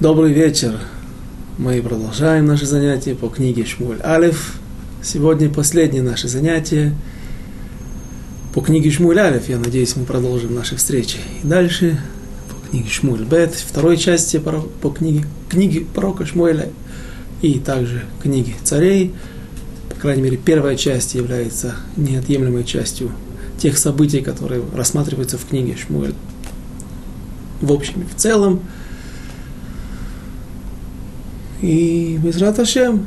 Добрый вечер. Мы продолжаем наши занятия по книге Шмуль Алиф. Сегодня последнее наше занятие по книге Шмуль Алиф. Я надеюсь, мы продолжим наши встречи и дальше по книге Шмуль Бет, второй части по книге, книге пророка Шмуэля и также книги царей. По крайней мере, первая часть является неотъемлемой частью тех событий, которые рассматриваются в книге Шмуэль в общем и в целом. И без Раташем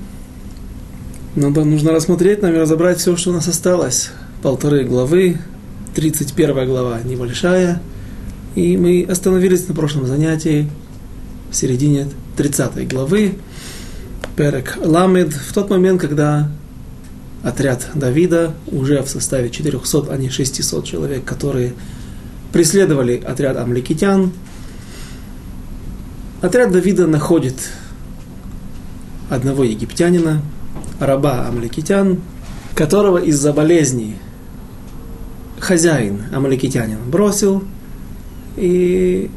надо, нужно рассмотреть нам и разобрать все, что у нас осталось. Полторы главы, 31 глава небольшая. И мы остановились на прошлом занятии в середине 30 главы. Перек Ламед, в тот момент, когда отряд Давида уже в составе 400, а не 600 человек, которые преследовали отряд амликитян. Отряд Давида находит одного египтянина, раба амликитян, которого из-за болезни хозяин амаликитянин бросил, и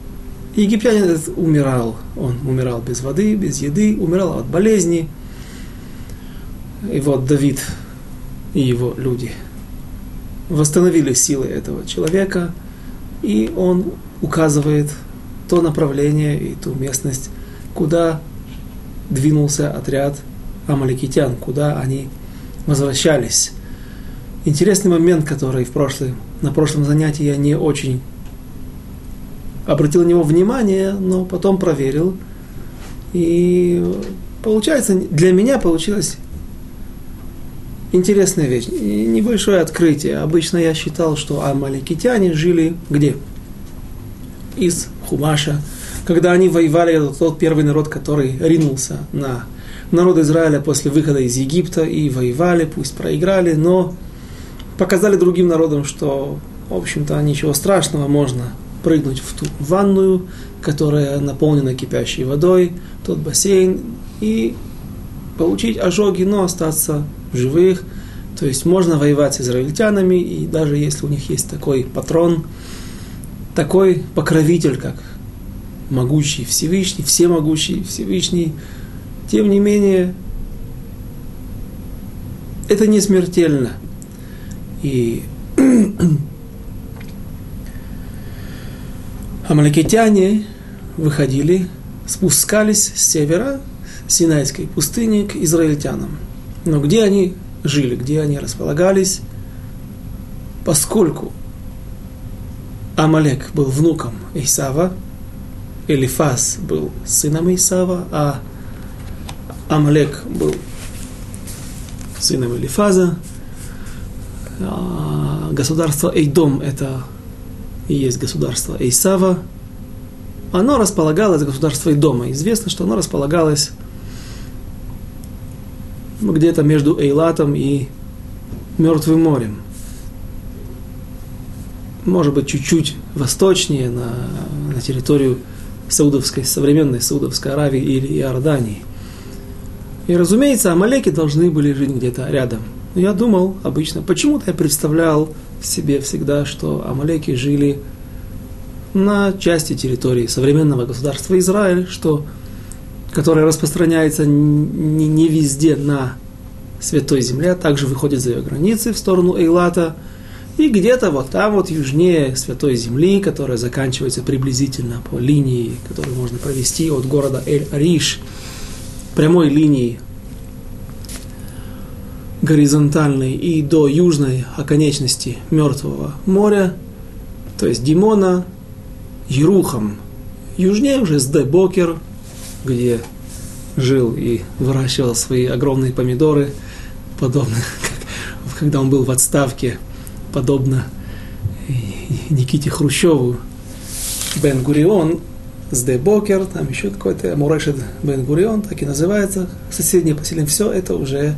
египтянин этот умирал. Он умирал без воды, без еды, умирал от болезни. И вот Давид и его люди восстановили силы этого человека, и он указывает то направление и ту местность, куда двинулся отряд амаликитян, куда они возвращались. Интересный момент, который в прошлый, на прошлом занятии я не очень обратил на него внимание, но потом проверил. И получается, для меня получилась интересная вещь, небольшое открытие. Обычно я считал, что амаликитяне жили где? Из Хумаша, когда они воевали, это тот первый народ, который ринулся на народ Израиля после выхода из Египта и воевали, пусть проиграли, но показали другим народам, что, в общем-то, ничего страшного, можно прыгнуть в ту ванную, которая наполнена кипящей водой, тот бассейн, и получить ожоги, но остаться в живых. То есть можно воевать с израильтянами, и даже если у них есть такой патрон, такой покровитель, как могучий Всевышний, всемогущий Всевышний, тем не менее, это не смертельно. И амаликитяне выходили, спускались с севера Синайской пустыни к израильтянам. Но где они жили, где они располагались, поскольку Амалек был внуком Исава, Элифас был сыном Исава, а Амалек был сыном Элифаза. А государство Эйдом – это и есть государство Эйсава. Оно располагалось, государство Эйдома. Известно, что оно располагалось где-то между Эйлатом и Мертвым морем. Может быть, чуть-чуть восточнее, на, на территорию Саудовской, современной Саудовской Аравии или Иордании. И, разумеется, Амалеки должны были жить где-то рядом. Но я думал обычно, почему-то я представлял себе всегда, что Амалеки жили на части территории современного государства Израиль, что, которое распространяется не, не везде на Святой Земле, а также выходит за ее границы в сторону Эйлата – и где-то вот там вот южнее Святой Земли, которая заканчивается приблизительно по линии, которую можно провести от города Эль-Ариш, прямой линии горизонтальной и до южной оконечности Мертвого моря, то есть Димона, Ерухам. Южнее уже Сдебокер, где жил и выращивал свои огромные помидоры, подобно как когда он был в отставке – подобно Никите Хрущеву, Бен Гурион, с Бокер, там еще какой-то Мурешет Бен Гурион, так и называется, соседнее поселение, все это уже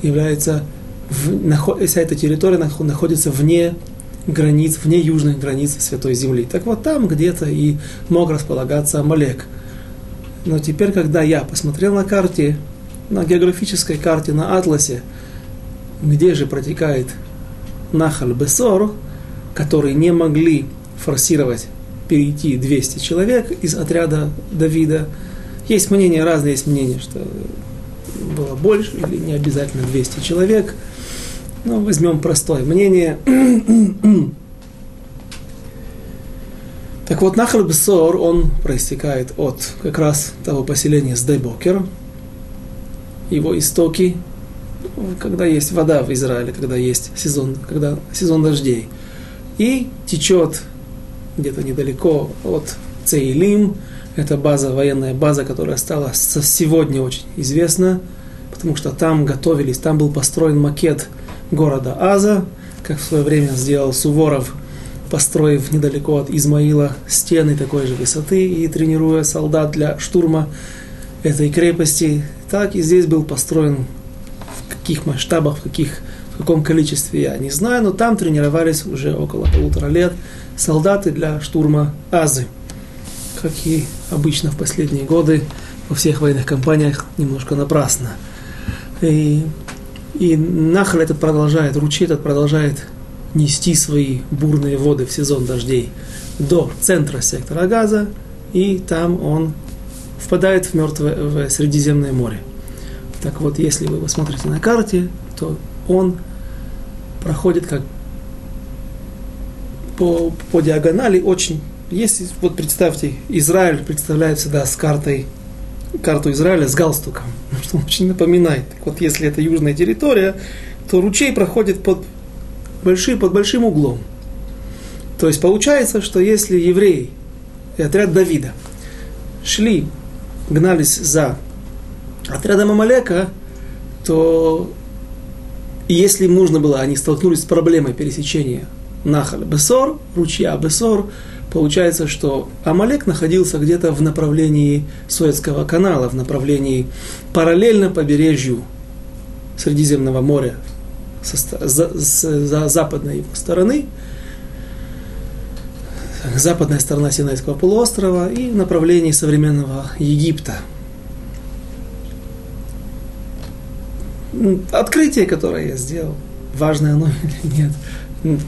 является, в, вся эта территория находится вне границ, вне южных границ Святой Земли. Так вот там где-то и мог располагаться Амалек. Но теперь, когда я посмотрел на карте, на географической карте, на атласе, где же протекает Нахаль Бесор, которые не могли форсировать перейти 200 человек из отряда Давида, Есть мнения, разные есть мнения, что было больше или не обязательно 200 человек. Но возьмем простое мнение. так вот, Нахал Бесор, он проистекает от как раз того поселения с Дебокер. Его истоки, когда есть вода в Израиле, когда есть сезон, когда сезон дождей. И течет где-то недалеко от Цейлим, это база, военная база, которая стала сегодня очень известна, потому что там готовились, там был построен макет города Аза, как в свое время сделал Суворов, построив недалеко от Измаила стены такой же высоты и тренируя солдат для штурма этой крепости. Так и здесь был построен каких масштабах, в, каких, в каком количестве я не знаю, но там тренировались уже около полутора лет солдаты для штурма Азы как и обычно в последние годы во всех военных компаниях, немножко напрасно. И, и Нахаль этот продолжает, ручей этот продолжает нести свои бурные воды в сезон дождей до центра сектора Газа, и там он впадает в мертвое в Средиземное море. Так вот, если вы посмотрите на карте, то он проходит как по, по диагонали очень если, вот представьте, Израиль представляет всегда с картой, карту Израиля с галстуком, что очень напоминает. Так вот, если это южная территория, то ручей проходит под, большой, под большим углом. То есть получается, что если евреи и отряд Давида шли, гнались за отрядом Амалека, то если нужно было, они столкнулись с проблемой пересечения Нахаль Бесор, ручья Бесор, получается, что Амалек находился где-то в направлении Суэцкого канала, в направлении параллельно побережью Средиземного моря со, за, с, за западной стороны, западная сторона Синайского полуострова и в направлении современного Египта. Открытие, которое я сделал, важное оно или нет –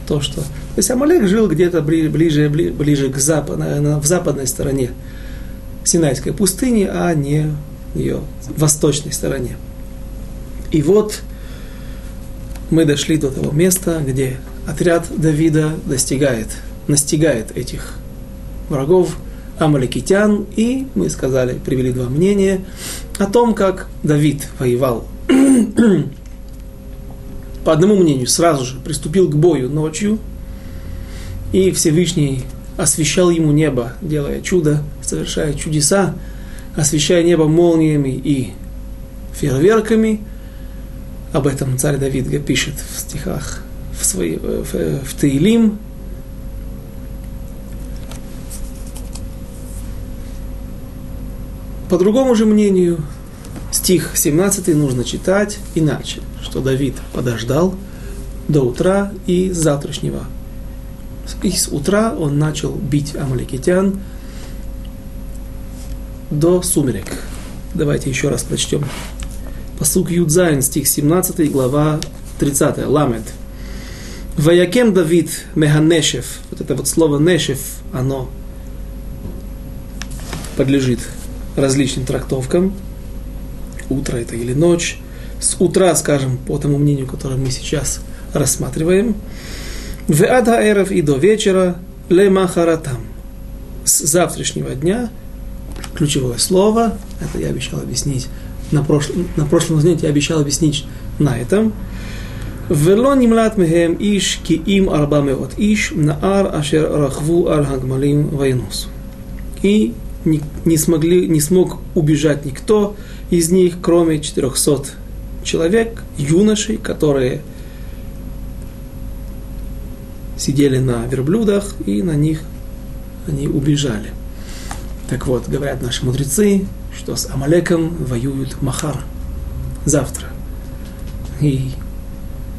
то, что... То есть Амалек жил где-то ближе, ближе к запад, в западной стороне Синайской пустыни, а не ее восточной стороне. И вот мы дошли до того места, где отряд Давида достигает, настигает этих врагов, амаликитян, и мы сказали, привели два мнения о том, как Давид воевал по одному мнению, сразу же приступил к бою ночью, и Всевышний освещал ему небо, делая чудо, совершая чудеса, освещая небо молниями и фейерверками. Об этом царь Давид пишет в стихах в, свои, в, в Таилим. По другому же мнению, стих 17 нужно читать иначе что Давид подождал до утра и завтрашнего. И с утра он начал бить амаликитян до сумерек. Давайте еще раз прочтем. Посук Юдзайн, стих 17, глава 30, Ламед. Ваякем Давид Меганешев, вот это вот слово Нешев, оно подлежит различным трактовкам утро это или ночь. С утра, скажем, по тому мнению, которое мы сейчас рассматриваем. В Эров и до вечера лемахаратам. С завтрашнего дня ключевое слово, это я обещал объяснить на, прошлом на прошлом занятии, я обещал объяснить на этом. Вело нимлат мехем иш ки им арбамеот иш наар ашер рахву аль хагмалим. И не, не, смогли, не смог убежать никто из них, кроме 400 человек, юношей, которые сидели на верблюдах, и на них они убежали. Так вот, говорят наши мудрецы, что с Амалеком воюют Махар завтра. И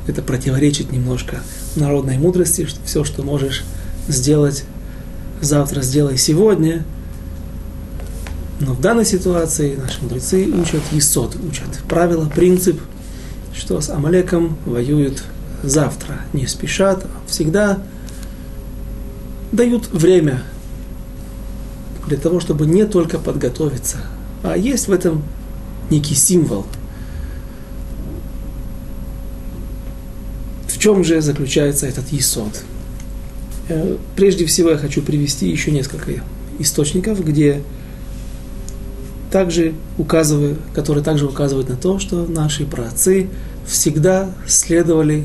это противоречит немножко народной мудрости, что все, что можешь сделать завтра, сделай сегодня – но в данной ситуации наши мудрецы учат Есот, учат правило, принцип, что с Амалеком воюют завтра, не спешат, а всегда дают время для того, чтобы не только подготовиться а есть в этом некий символ. В чем же заключается этот есод? Э, прежде всего я хочу привести еще несколько источников, где также указывают, которые также указывают на то, что наши праотцы всегда следовали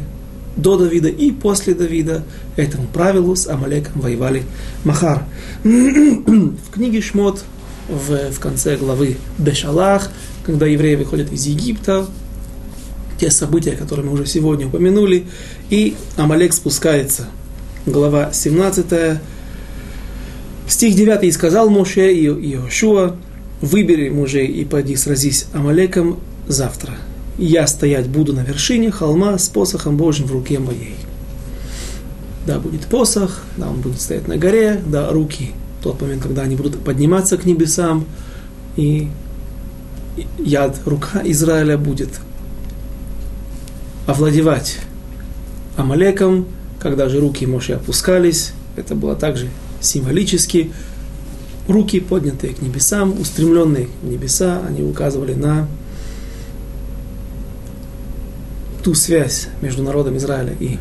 до Давида и после Давида этому правилу с Амалеком воевали Махар. в книге Шмот в, в конце главы Бешалах, когда евреи выходят из Египта, те события, которые мы уже сегодня упомянули, и Амалек спускается. Глава 17, стих 9, «И сказал Моше и Иошуа, выбери мужей и пойди сразись Амалеком завтра. Я стоять буду на вершине холма с посохом Божьим в руке моей». Да, будет посох, да, он будет стоять на горе, да, руки тот момент, когда они будут подниматься к небесам, и яд, рука Израиля будет овладевать Амалеком, когда же руки Моши опускались, это было также символически, руки, поднятые к небесам, устремленные к небеса, они указывали на ту связь между народом Израиля и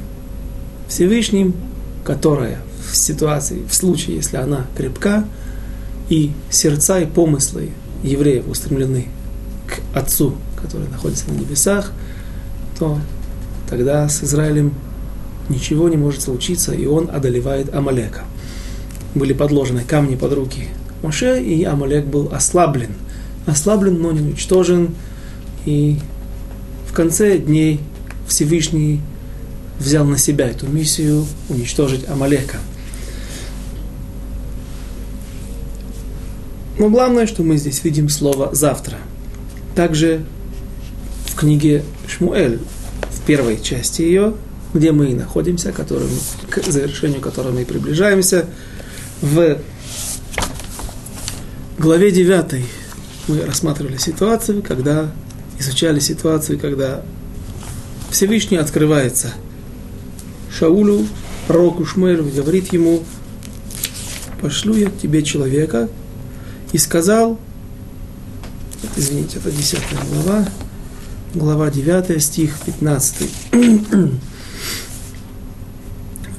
Всевышним, которая в ситуации, в случае, если она крепка, и сердца и помыслы евреев устремлены к Отцу, который находится на небесах, то тогда с Израилем ничего не может случиться, и он одолевает Амалека. Были подложены камни под руки Моше, и Амалек был ослаблен. Ослаблен, но не уничтожен. И в конце дней Всевышний взял на себя эту миссию уничтожить Амалека – Но главное, что мы здесь видим слово «завтра». Также в книге Шмуэль, в первой части ее, где мы и находимся, которым, к завершению которой мы приближаемся, в главе 9 мы рассматривали ситуацию, когда изучали ситуацию, когда Всевышний открывается Шаулю, пророку Шмуэлю, и говорит ему, пошлю я тебе человека, и сказал, извините, это 10 глава, глава 9, стих 15.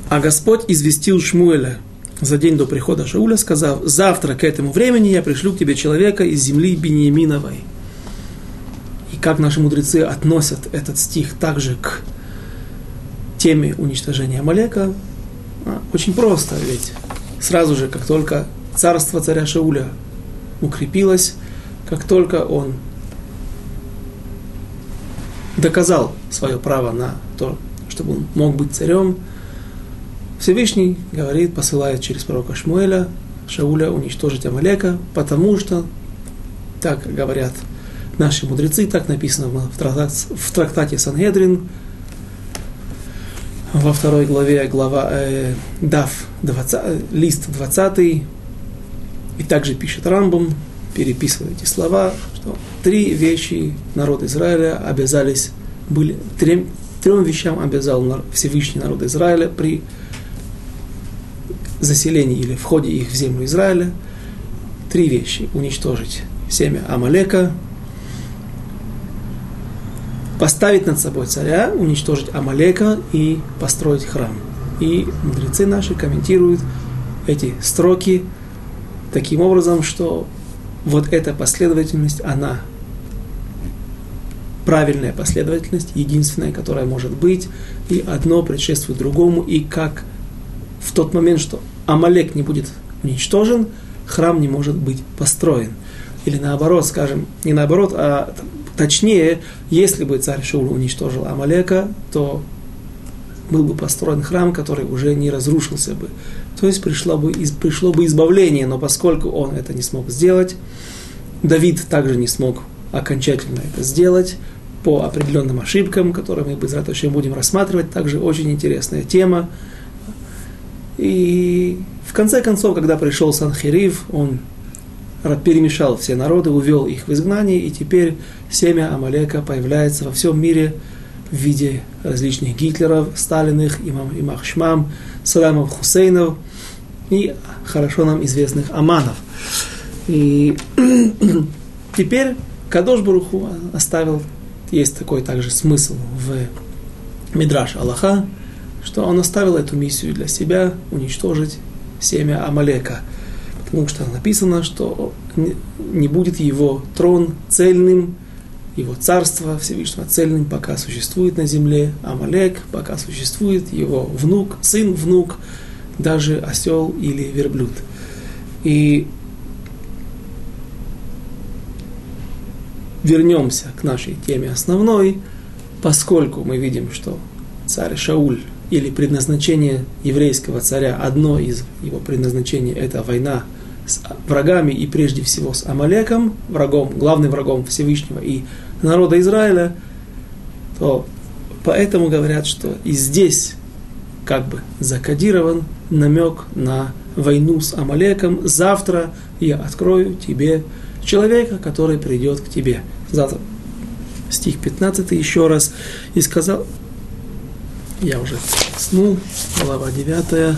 А Господь известил Шмуэля за день до прихода Шауля, сказав, завтра к этому времени я пришлю к тебе человека из земли Бениаминовой. И как наши мудрецы относят этот стих также к теме уничтожения Амалека, а, очень просто, ведь сразу же, как только царство царя Шауля укрепилась, как только он доказал свое право на то, чтобы он мог быть царем, Всевышний говорит, посылает через пророка Шмуэля Шауля уничтожить Амалека, потому что, так говорят наши мудрецы, так написано в трактате, в трактате Сангедрин, во второй главе, глава э, Дав, 20, лист 20, и также пишет Рамбам, переписывает эти слова, что три вещи народ Израиля обязались, были, трем, трем вещам обязал Всевышний народ Израиля при заселении или входе их в землю Израиля. Три вещи. Уничтожить семя Амалека, поставить над собой царя, уничтожить Амалека и построить храм. И мудрецы наши комментируют эти строки – таким образом, что вот эта последовательность, она правильная последовательность, единственная, которая может быть, и одно предшествует другому, и как в тот момент, что Амалек не будет уничтожен, храм не может быть построен. Или наоборот, скажем, не наоборот, а точнее, если бы царь Шаул уничтожил Амалека, то был бы построен храм, который уже не разрушился бы. То есть пришло бы, пришло бы избавление, но поскольку он это не смог сделать, Давид также не смог окончательно это сделать по определенным ошибкам, которые мы еще будем рассматривать. Также очень интересная тема. И в конце концов, когда пришел Санхирив, он перемешал все народы, увел их в изгнание, и теперь семя Амалека появляется во всем мире – в виде различных Гитлеров, Сталиных, имам, имах Шмам, Садамов Хусейнов и хорошо нам известных Аманов. И теперь Кадош Баруху оставил, есть такой также смысл в Мидраш Аллаха, что он оставил эту миссию для себя уничтожить семя Амалека. Потому что написано, что не будет его трон цельным, его царство Всевышнего цельным, пока существует на земле Амалек, пока существует его внук, сын, внук, даже осел или верблюд. И вернемся к нашей теме основной, поскольку мы видим, что царь Шауль или предназначение еврейского царя, одно из его предназначений – это война с врагами и прежде всего с Амалеком, врагом, главным врагом Всевышнего и народа Израиля, то поэтому говорят, что и здесь как бы закодирован намек на войну с Амалеком. Завтра я открою тебе человека, который придет к тебе. Завтра. Стих 15 еще раз. И сказал, я уже снул, глава 9,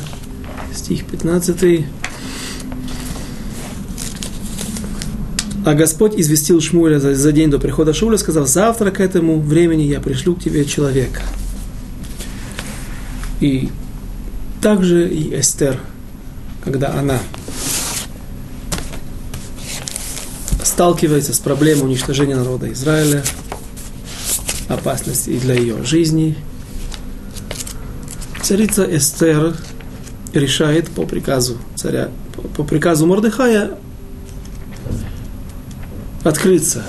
стих 15. А Господь известил Шмуля за, за день до прихода Шуля, сказал, завтра к этому времени я пришлю к тебе человека. И также и Эстер, когда она сталкивается с проблемой уничтожения народа Израиля, опасности для ее жизни, царица Эстер решает по приказу царя, по приказу Мордыхая открыться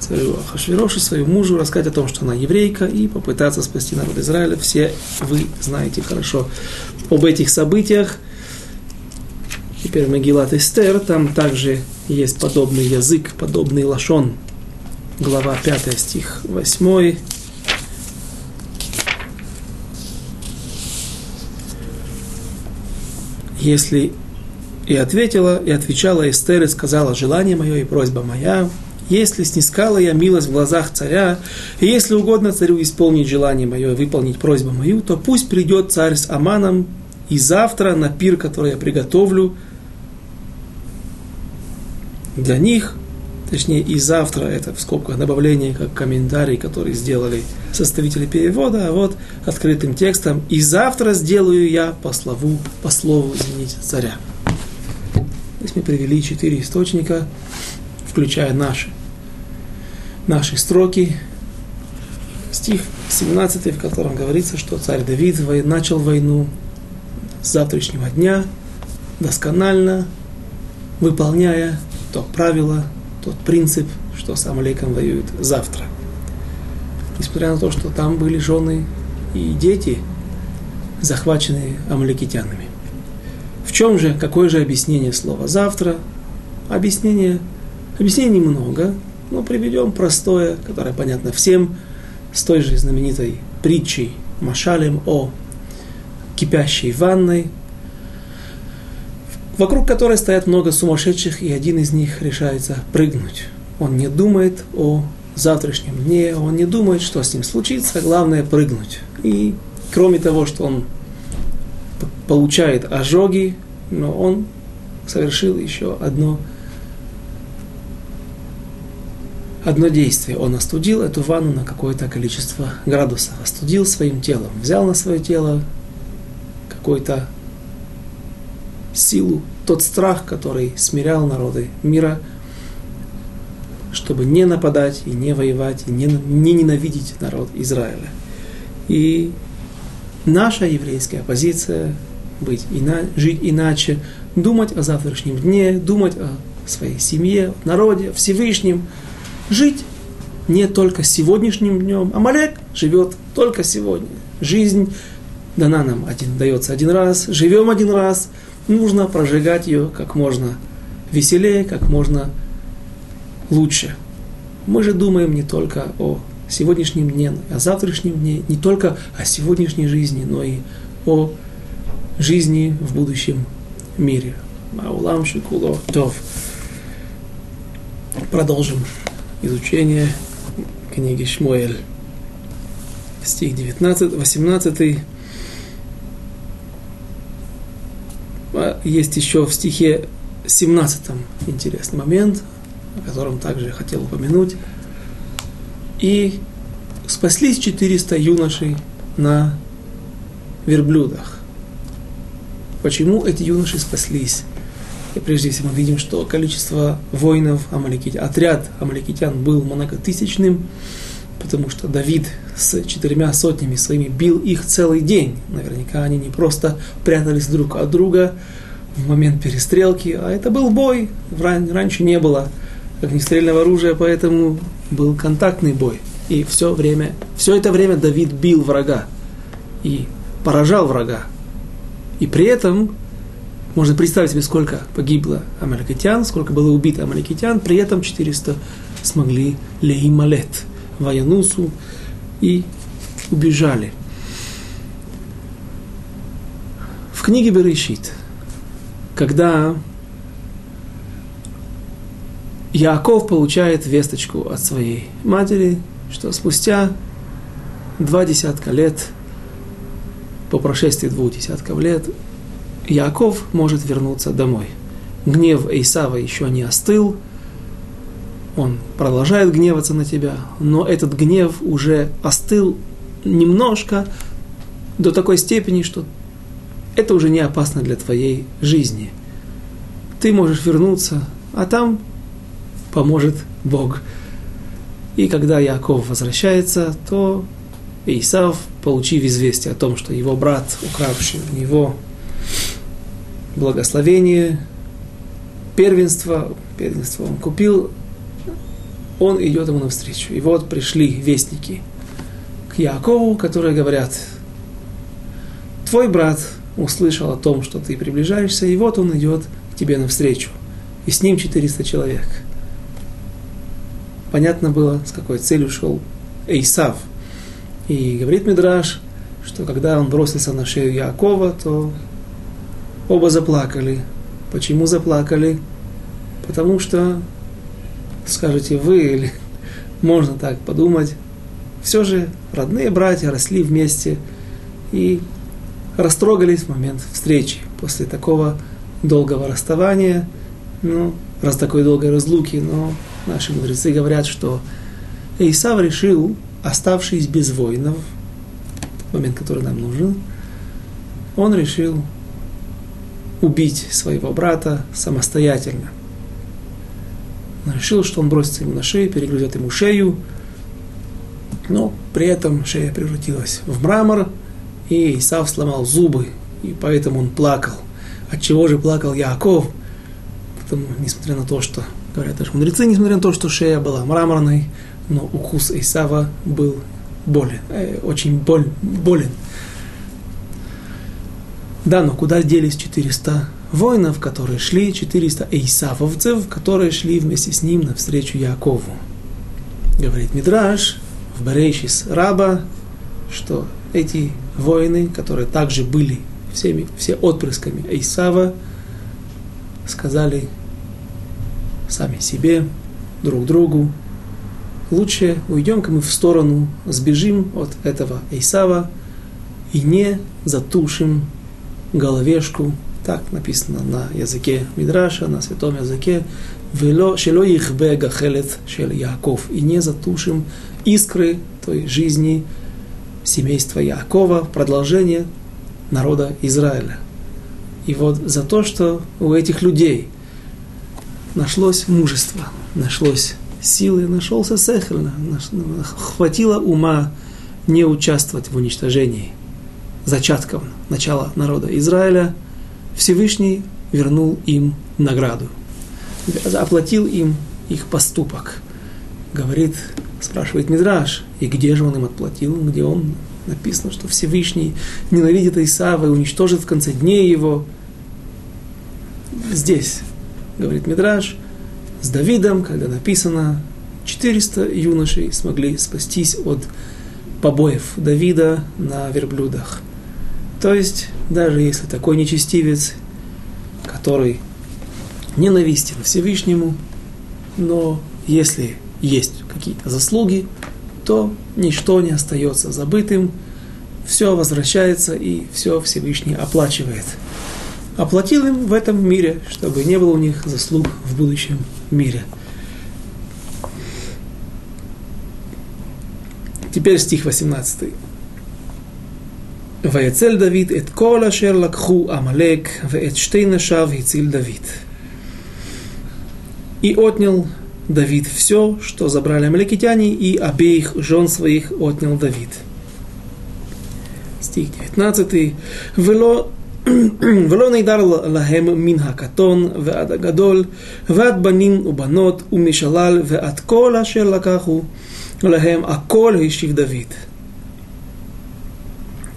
царю Ахашвирошу, своему мужу, рассказать о том, что она еврейка, и попытаться спасти народ Израиля. Все вы знаете хорошо об этих событиях. Теперь Магилат Эстер, там также есть подобный язык, подобный лашон. Глава 5, стих 8. Если и ответила, и отвечала Эстер и сказала, желание мое и просьба моя, если снискала я милость в глазах царя, и если угодно царю исполнить желание мое и выполнить просьбу мою, то пусть придет царь с Аманом и завтра на пир, который я приготовлю для них, точнее и завтра, это в скобках добавление, как комментарий, который сделали составители перевода, а вот открытым текстом, и завтра сделаю я по слову, по слову, извините, царя. Здесь мы привели четыре источника, включая наши, наши строки. Стих 17, в котором говорится, что царь Давид начал войну с завтрашнего дня, досконально выполняя то правило, тот принцип, что с Амалеком воюют завтра. Несмотря на то, что там были жены и дети, захваченные амаликитянами. В чем же, какое же объяснение слова «завтра»? Объяснение, объяснений много, но приведем простое, которое понятно всем, с той же знаменитой притчей Машалем о кипящей ванной, вокруг которой стоят много сумасшедших, и один из них решается прыгнуть. Он не думает о завтрашнем дне, он не думает, что с ним случится, главное прыгнуть. И кроме того, что он получает ожоги, но он совершил еще одно, одно действие. Он остудил эту ванну на какое-то количество градусов, остудил своим телом, взял на свое тело какую-то силу, тот страх, который смирял народы мира, чтобы не нападать и не воевать, и не, не ненавидеть народ Израиля. И наша еврейская позиция быть ина, жить иначе, думать о завтрашнем дне, думать о своей семье, народе, Всевышнем, жить не только сегодняшним днем. Амалек живет только сегодня. Жизнь дана нам один, дается один раз, живем один раз, нужно прожигать ее как можно веселее, как можно лучше. Мы же думаем не только о сегодняшнем дне, о завтрашнем дне, не только о сегодняшней жизни, но и о жизни в будущем мире. Маулам Шикуло Тов. Продолжим изучение книги Шмуэль. Стих 19, 18. А есть еще в стихе 17 интересный момент. о котором также хотел упомянуть. И спаслись 400 юношей на верблюдах. Почему эти юноши спаслись? И прежде всего мы видим, что количество воинов амаликитян, отряд амаликитян был многотысячным, потому что Давид с четырьмя сотнями своими бил их целый день. Наверняка они не просто прятались друг от друга в момент перестрелки, а это был бой. Раньше не было огнестрельного оружия, поэтому был контактный бой. И все время, все это время Давид бил врага и поражал врага. И при этом можно представить себе, сколько погибло амаликитян, сколько было убито амаликитян, при этом 400 смогли леймалет, воянусу и убежали. В книге Берешит, когда Яков получает весточку от своей матери, что спустя два десятка лет, по прошествии двух десятков лет, Яков может вернуться домой. Гнев Исава еще не остыл, он продолжает гневаться на тебя, но этот гнев уже остыл немножко до такой степени, что это уже не опасно для твоей жизни. Ты можешь вернуться, а там поможет Бог. И когда Яков возвращается, то Исав, получив известие о том, что его брат, укравший у него благословение, первенство, первенство он купил, он идет ему навстречу. И вот пришли вестники к Якову, которые говорят, твой брат услышал о том, что ты приближаешься, и вот он идет к тебе навстречу. И с ним 400 человек. Понятно было, с какой целью шел Эйсав. И говорит Мидраш, что когда он бросился на шею Якова, то оба заплакали. Почему заплакали? Потому что, скажете вы, или можно так подумать, все же родные братья росли вместе и растрогались в момент встречи. После такого долгого расставания, ну, раз такой долгой разлуки, но наши мудрецы говорят, что Исав решил, оставшись без воинов, момент, который нам нужен, он решил убить своего брата самостоятельно. Он решил, что он бросится ему на шею, перегрызет ему шею, но при этом шея превратилась в мрамор, и Исав сломал зубы, и поэтому он плакал. От чего же плакал Яков? Потому, несмотря на то, что, говорят даже мудрецы, несмотря на то, что шея была мраморной, но укус Исава был болен, э, очень боль, болен. Да, но куда делись 400 воинов, которые шли, 400 эйсавовцев, которые шли вместе с ним навстречу Якову? Говорит Мидраш в Берейшис Раба, что эти воины, которые также были всеми, все отпрысками Эйсава, сказали сами себе, друг другу, лучше уйдем-ка мы в сторону, сбежим от этого Эйсава и не затушим головешку, так написано на языке Мидраша, на святом языке, «Вело шело ихбе гахелет шел Яков» и не затушим искры той жизни семейства Якова, продолжение народа Израиля. И вот за то, что у этих людей нашлось мужество, нашлось силы, нашелся сехель, хватило ума не участвовать в уничтожении – зачатков начала народа Израиля, Всевышний вернул им награду, оплатил им их поступок. Говорит, спрашивает Мидраш, и где же он им отплатил, где он написано, что Всевышний ненавидит Исава и уничтожит в конце дней его. Здесь, говорит Мидраш, с Давидом, когда написано, 400 юношей смогли спастись от побоев Давида на верблюдах. То есть, даже если такой нечестивец, который ненавистен Всевышнему, но если есть какие-то заслуги, то ничто не остается забытым, все возвращается и все Всевышний оплачивает. Оплатил им в этом мире, чтобы не было у них заслуг в будущем мире. Теперь стих 18. ויצל דוד את כל אשר לקחו עמלק ואת שתי נשיו הציל דוד. И отнял Давид все, что забрали амаликитяне, и обеих жен своих отнял Давид. Стих 19. ולא ולא נדר להם מן הקטון ועד הגדול, ועד בנים ובנות ומשלל ועד כל אשר לקחו лахем, аколь ищив Давид.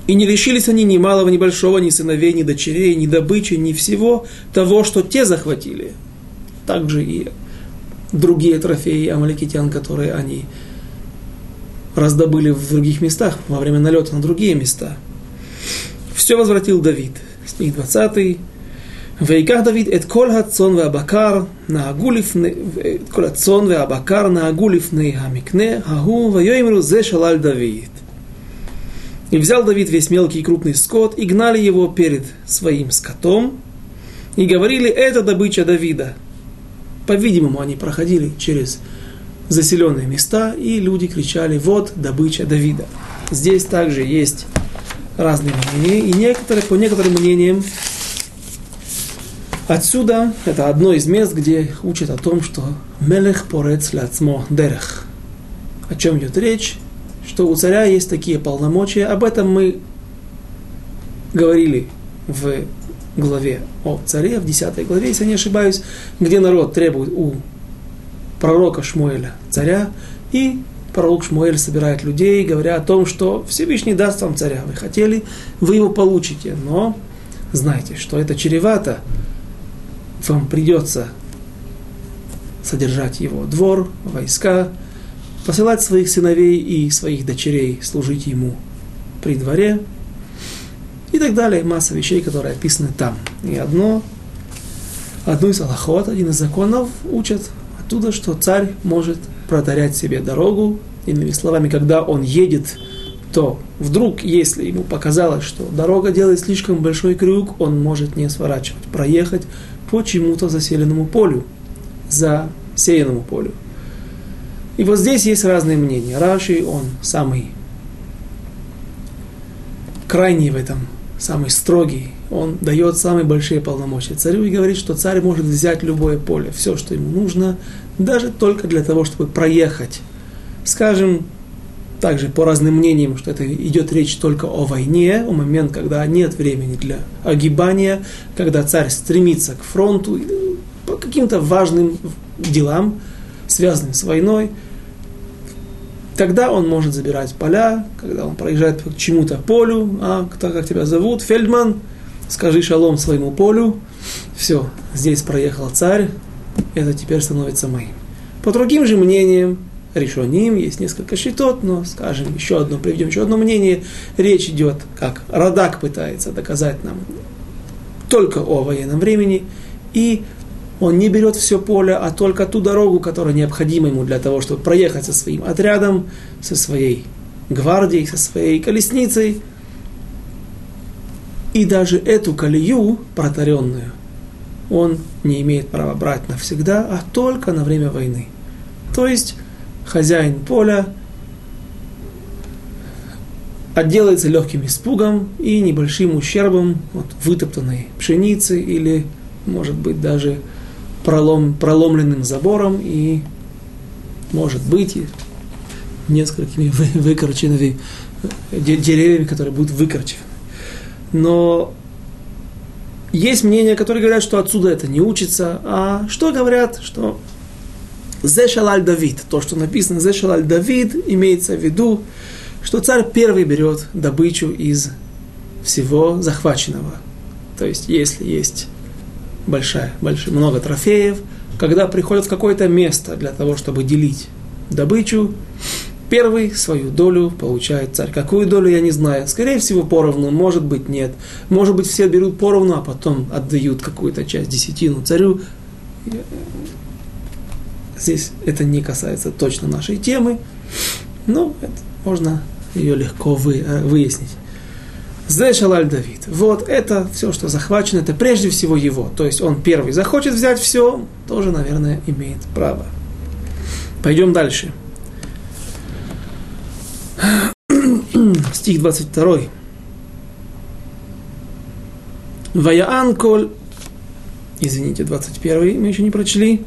И не лишились они ни малого, ни большого, ни сыновей, ни дочерей, ни добычи, ни всего того, что те захватили. Также и другие трофеи амаликитян, которые они раздобыли в других местах во время налета на другие места. Все возвратил Давид. Стих 20. ויקח דוד את כל הצאן והבקר נהגו לפני, את כל הצאן והבקר נהגו לפני המקנה ההוא ויאמרו זה שלל Давид и взял Давид весь мелкий и крупный скот, и гнали его перед своим скотом, и говорили, это добыча Давида. По-видимому, они проходили через заселенные места, и люди кричали, вот добыча Давида. Здесь также есть разные мнения, и некоторые, по некоторым мнениям Отсюда это одно из мест, где учат о том, что Мелех порец ляцмо дерех. О чем идет речь? Что у царя есть такие полномочия. Об этом мы говорили в главе о царе, в 10 главе, если не ошибаюсь, где народ требует у пророка Шмуэля царя, и пророк Шмуэль собирает людей, говоря о том, что Всевышний даст вам царя. Вы хотели, вы его получите, но знайте, что это чревато вам придется содержать его двор, войска, посылать своих сыновей и своих дочерей служить ему при дворе и так далее. Масса вещей, которые описаны там. И одно, одну из аллахот, один из законов учат оттуда, что царь может протарять себе дорогу. Иными словами, когда он едет, то вдруг, если ему показалось, что дорога делает слишком большой крюк, он может не сворачивать, проехать по чему-то заселенному полю, засеянному полю. И вот здесь есть разные мнения. Раши, он самый крайний в этом, самый строгий. Он дает самые большие полномочия царю и говорит, что царь может взять любое поле, все, что ему нужно, даже только для того, чтобы проехать. Скажем, также по разным мнениям, что это идет речь только о войне, о момент, когда нет времени для огибания, когда царь стремится к фронту по каким-то важным делам, связанным с войной, тогда он может забирать поля, когда он проезжает к чему-то полю, а кто как тебя зовут, Фельдман, скажи шалом своему полю, все, здесь проехал царь, это теперь становится моим. По другим же мнениям, решоним, есть несколько щитот, но, скажем, еще одно, приведем еще одно мнение. Речь идет, как Радак пытается доказать нам только о военном времени, и он не берет все поле, а только ту дорогу, которая необходима ему для того, чтобы проехать со своим отрядом, со своей гвардией, со своей колесницей. И даже эту колею протаренную он не имеет права брать навсегда, а только на время войны. То есть хозяин поля отделается легким испугом и небольшим ущербом от вытоптанной пшеницы или, может быть, даже пролом, проломленным забором и, может быть, несколькими выкорченными деревьями, которые будут выкорчены. Но есть мнения, которые говорят, что отсюда это не учится, а что говорят, что Зешалаль Давид, то, что написано Зешалаль Давид, имеется в виду, что царь первый берет добычу из всего захваченного. То есть, если есть большая, большая, много трофеев, когда приходят в какое-то место для того, чтобы делить добычу, первый свою долю получает царь. Какую долю, я не знаю. Скорее всего, поровну, может быть, нет. Может быть, все берут поровну, а потом отдают какую-то часть, десятину царю. Здесь это не касается точно нашей темы, но это можно ее легко э, Зе шалаль Давид. Вот это все, что захвачено, это прежде всего его. То есть он первый захочет взять все, тоже, наверное, имеет право. Пойдем дальше. Стих 22. Ваяан коль... Извините, 21 мы еще не прочли.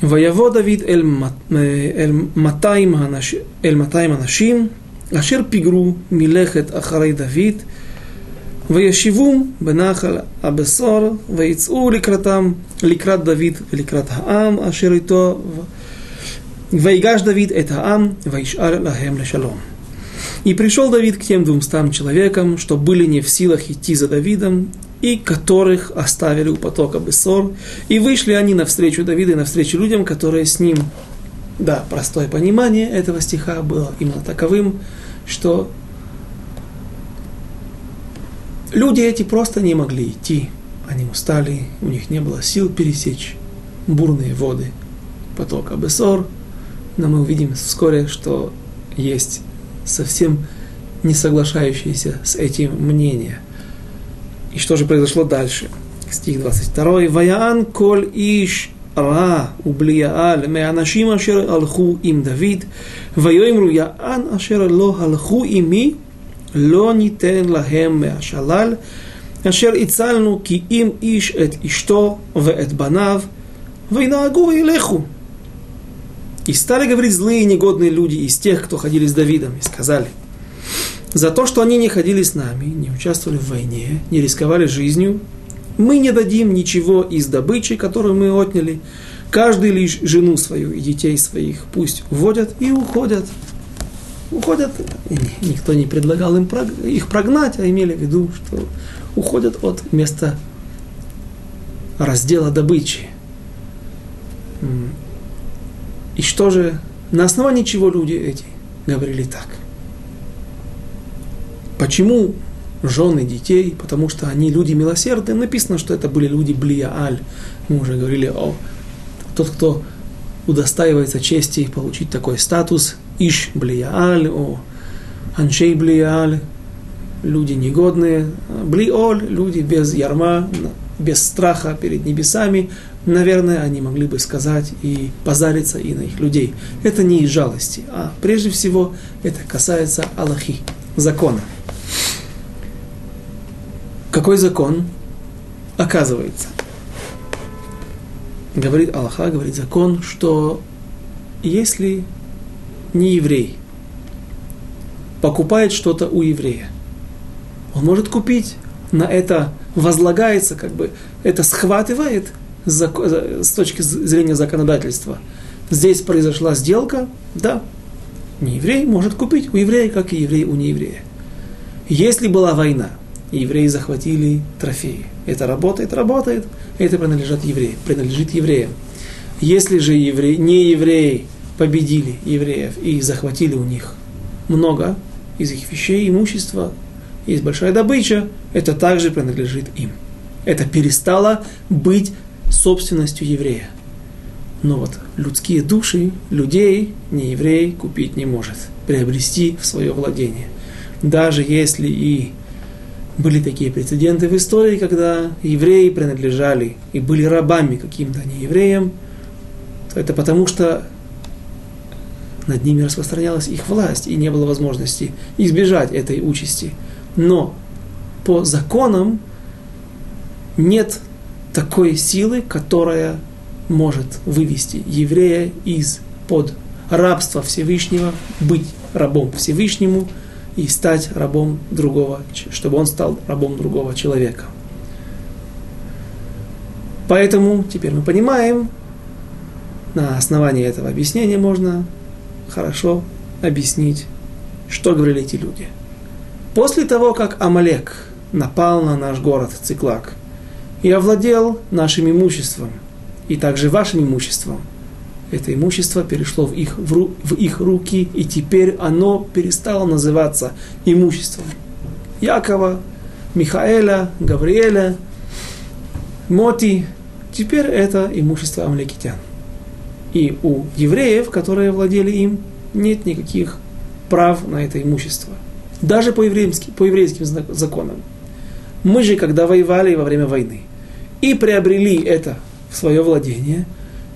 Ваяво Давид эль э, матайм анашим. אשר פיגרו מלכת אחרי דוד, וישבום בנחל הבשור, ויצאו לקראתם, לקראת דוד ולקראת העם אשר איתו, ויגש דוד את העם, וישאל להם לשלום. И пришел Давид к тем двумстам человекам, что были не в силах идти за Давидом, и которых оставили у потока Бессор, и вышли они навстречу Давиду и навстречу людям, которые с ним. Да, простое понимание этого стиха было именно таковым, что люди эти просто не могли идти, они устали, у них не было сил пересечь бурные воды потока Бессор, но мы увидим вскоре, что есть совсем не соглашающиеся с этим мнения. И что же произошло дальше? Стих 22. «Ваяан коль иш ра ובליעל מהאנשים אשר הלכו עם דוד, ויאמרו יען אשר לא הלכו עמי, לא ניתן להם מהשלל, אשר הצלנו כי אם איש את אשתו ואת בניו, וינהגו וילכו. И стали говорить злые и негодные люди из тех, кто ходили с Давидом, и сказали, за то, что они не ходили с нами, не участвовали в войне, не рисковали жизнью, мы не дадим ничего из добычи, которую мы отняли. Каждый лишь жену свою и детей своих пусть уводят и уходят. Уходят, и никто не предлагал им их прогнать, а имели в виду, что уходят от места раздела добычи. И что же, на основании чего люди эти говорили так? Почему жены детей? Потому что они люди милосердные. Написано, что это были люди Блия-Аль. Мы уже говорили о тот, кто удостаивается чести получить такой статус. Иш Блия-Аль, о Аншей Блия-Аль, люди негодные. Блиоль, люди без ярма, без страха перед небесами наверное, они могли бы сказать и позариться и на их людей. Это не из жалости, а прежде всего это касается Аллахи, закона. Какой закон? Оказывается, говорит Аллаха, говорит закон, что если не еврей покупает что-то у еврея, он может купить, на это возлагается, как бы это схватывает – с точки зрения законодательства. Здесь произошла сделка, да, не еврей может купить у еврея, как и еврей у нееврея. Если была война, и евреи захватили трофеи, это работает, работает, это принадлежит евреям, принадлежит евреям. Если же евреи, не евреи победили евреев и захватили у них много из их вещей, имущества, есть большая добыча, это также принадлежит им. Это перестало быть собственностью еврея. Но вот людские души, людей, не еврей купить не может, приобрести в свое владение. Даже если и были такие прецеденты в истории, когда евреи принадлежали и были рабами каким-то неевреям, то это потому, что над ними распространялась их власть, и не было возможности избежать этой участи. Но по законам нет такой силы, которая может вывести еврея из под рабства Всевышнего, быть рабом Всевышнему и стать рабом другого, чтобы он стал рабом другого человека. Поэтому теперь мы понимаем, на основании этого объяснения можно хорошо объяснить, что говорили эти люди. После того, как Амалек напал на наш город Циклак – и овладел нашим имуществом, и также вашим имуществом. Это имущество перешло в их, в, ру, в их руки, и теперь оно перестало называться имуществом Якова, Михаэля, Гавриэля, Моти. Теперь это имущество амлекитян. И у евреев, которые владели им, нет никаких прав на это имущество. Даже по, еврейским, по еврейским законам. Мы же, когда воевали во время войны, и приобрели это в свое владение,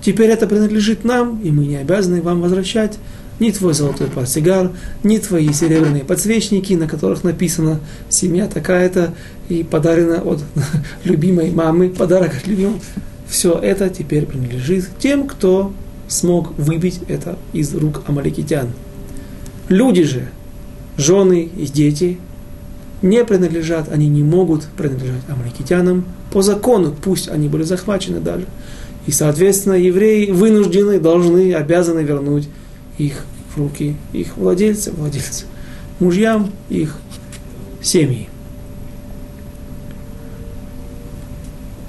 теперь это принадлежит нам, и мы не обязаны вам возвращать ни твой золотой портсигар, ни твои серебряные подсвечники, на которых написано «семья такая-то» и подарено от любимой мамы, подарок от любимого. Все это теперь принадлежит тем, кто смог выбить это из рук амаликитян. Люди же, жены и дети, не принадлежат, они не могут принадлежать амаликитянам по закону, пусть они были захвачены даже. И, соответственно, евреи вынуждены, должны, обязаны вернуть их в руки, их владельцы, владельцы, мужьям, их семьи.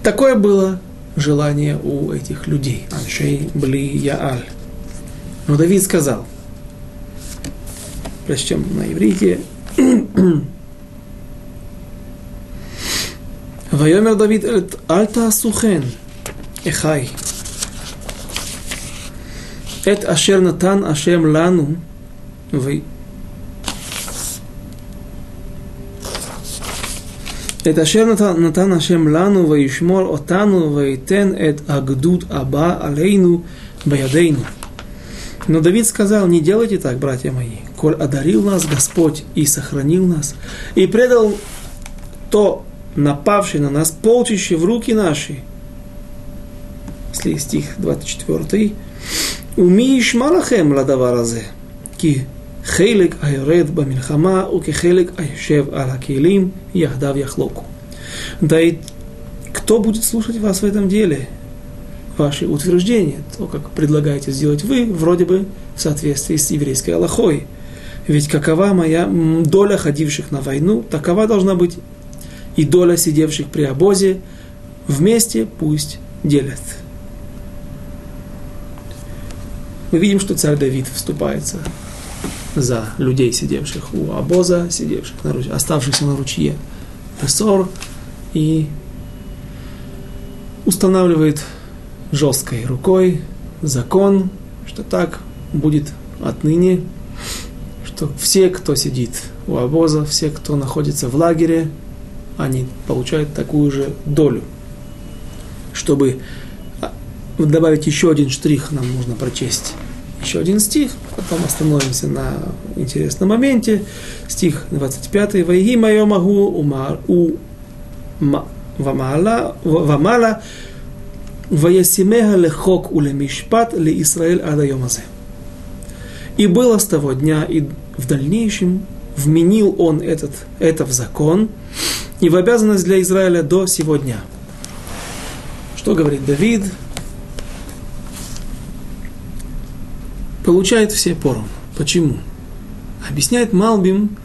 Такое было желание у этих людей. Аншей Бли Яаль. Но Давид сказал, причем на иврите, Вайомер Давид Альта Сухен – כן, אחי. את אשר נתן השם לנו, ו... את אשר נתן, נתן השם לנו וישמור אותנו וייתן את הגדוד הבא עלינו בידינו. Но Давид сказал, не делайте так, братья мои, коль одарил нас Господь и сохранил нас, и предал то напавший на нас полчище в руки наши. если стих 24. «Уми ишмалахем ладаваразе, ки хейлек айоред бамильхама, уки хейлек айшев алакилим, яхдав яхлоку». Да и кто будет слушать вас в этом деле? Ваши утверждения, то, как предлагаете сделать вы, вроде бы в соответствии с еврейской Аллахой. Ведь какова моя доля ходивших на войну, такова должна быть и доля сидевших при обозе, вместе пусть делят мы видим, что царь Давид вступается за людей, сидевших у обоза, сидевших на ручье, оставшихся на ручье Песор, и устанавливает жесткой рукой закон, что так будет отныне, что все, кто сидит у обоза, все, кто находится в лагере, они получают такую же долю. Чтобы добавить еще один штрих, нам нужно прочесть еще один стих, потом остановимся на интересном моменте. Стих 25. «Вайги мое могу у вамала, вамала ваясимега лехок улемишпат ле Исраэль адайомазе». И было с того дня, и в дальнейшем вменил он этот, это в закон и в обязанность для Израиля до сего дня. Что говорит Давид? Получает все поровну. Почему? Объясняет Малбим,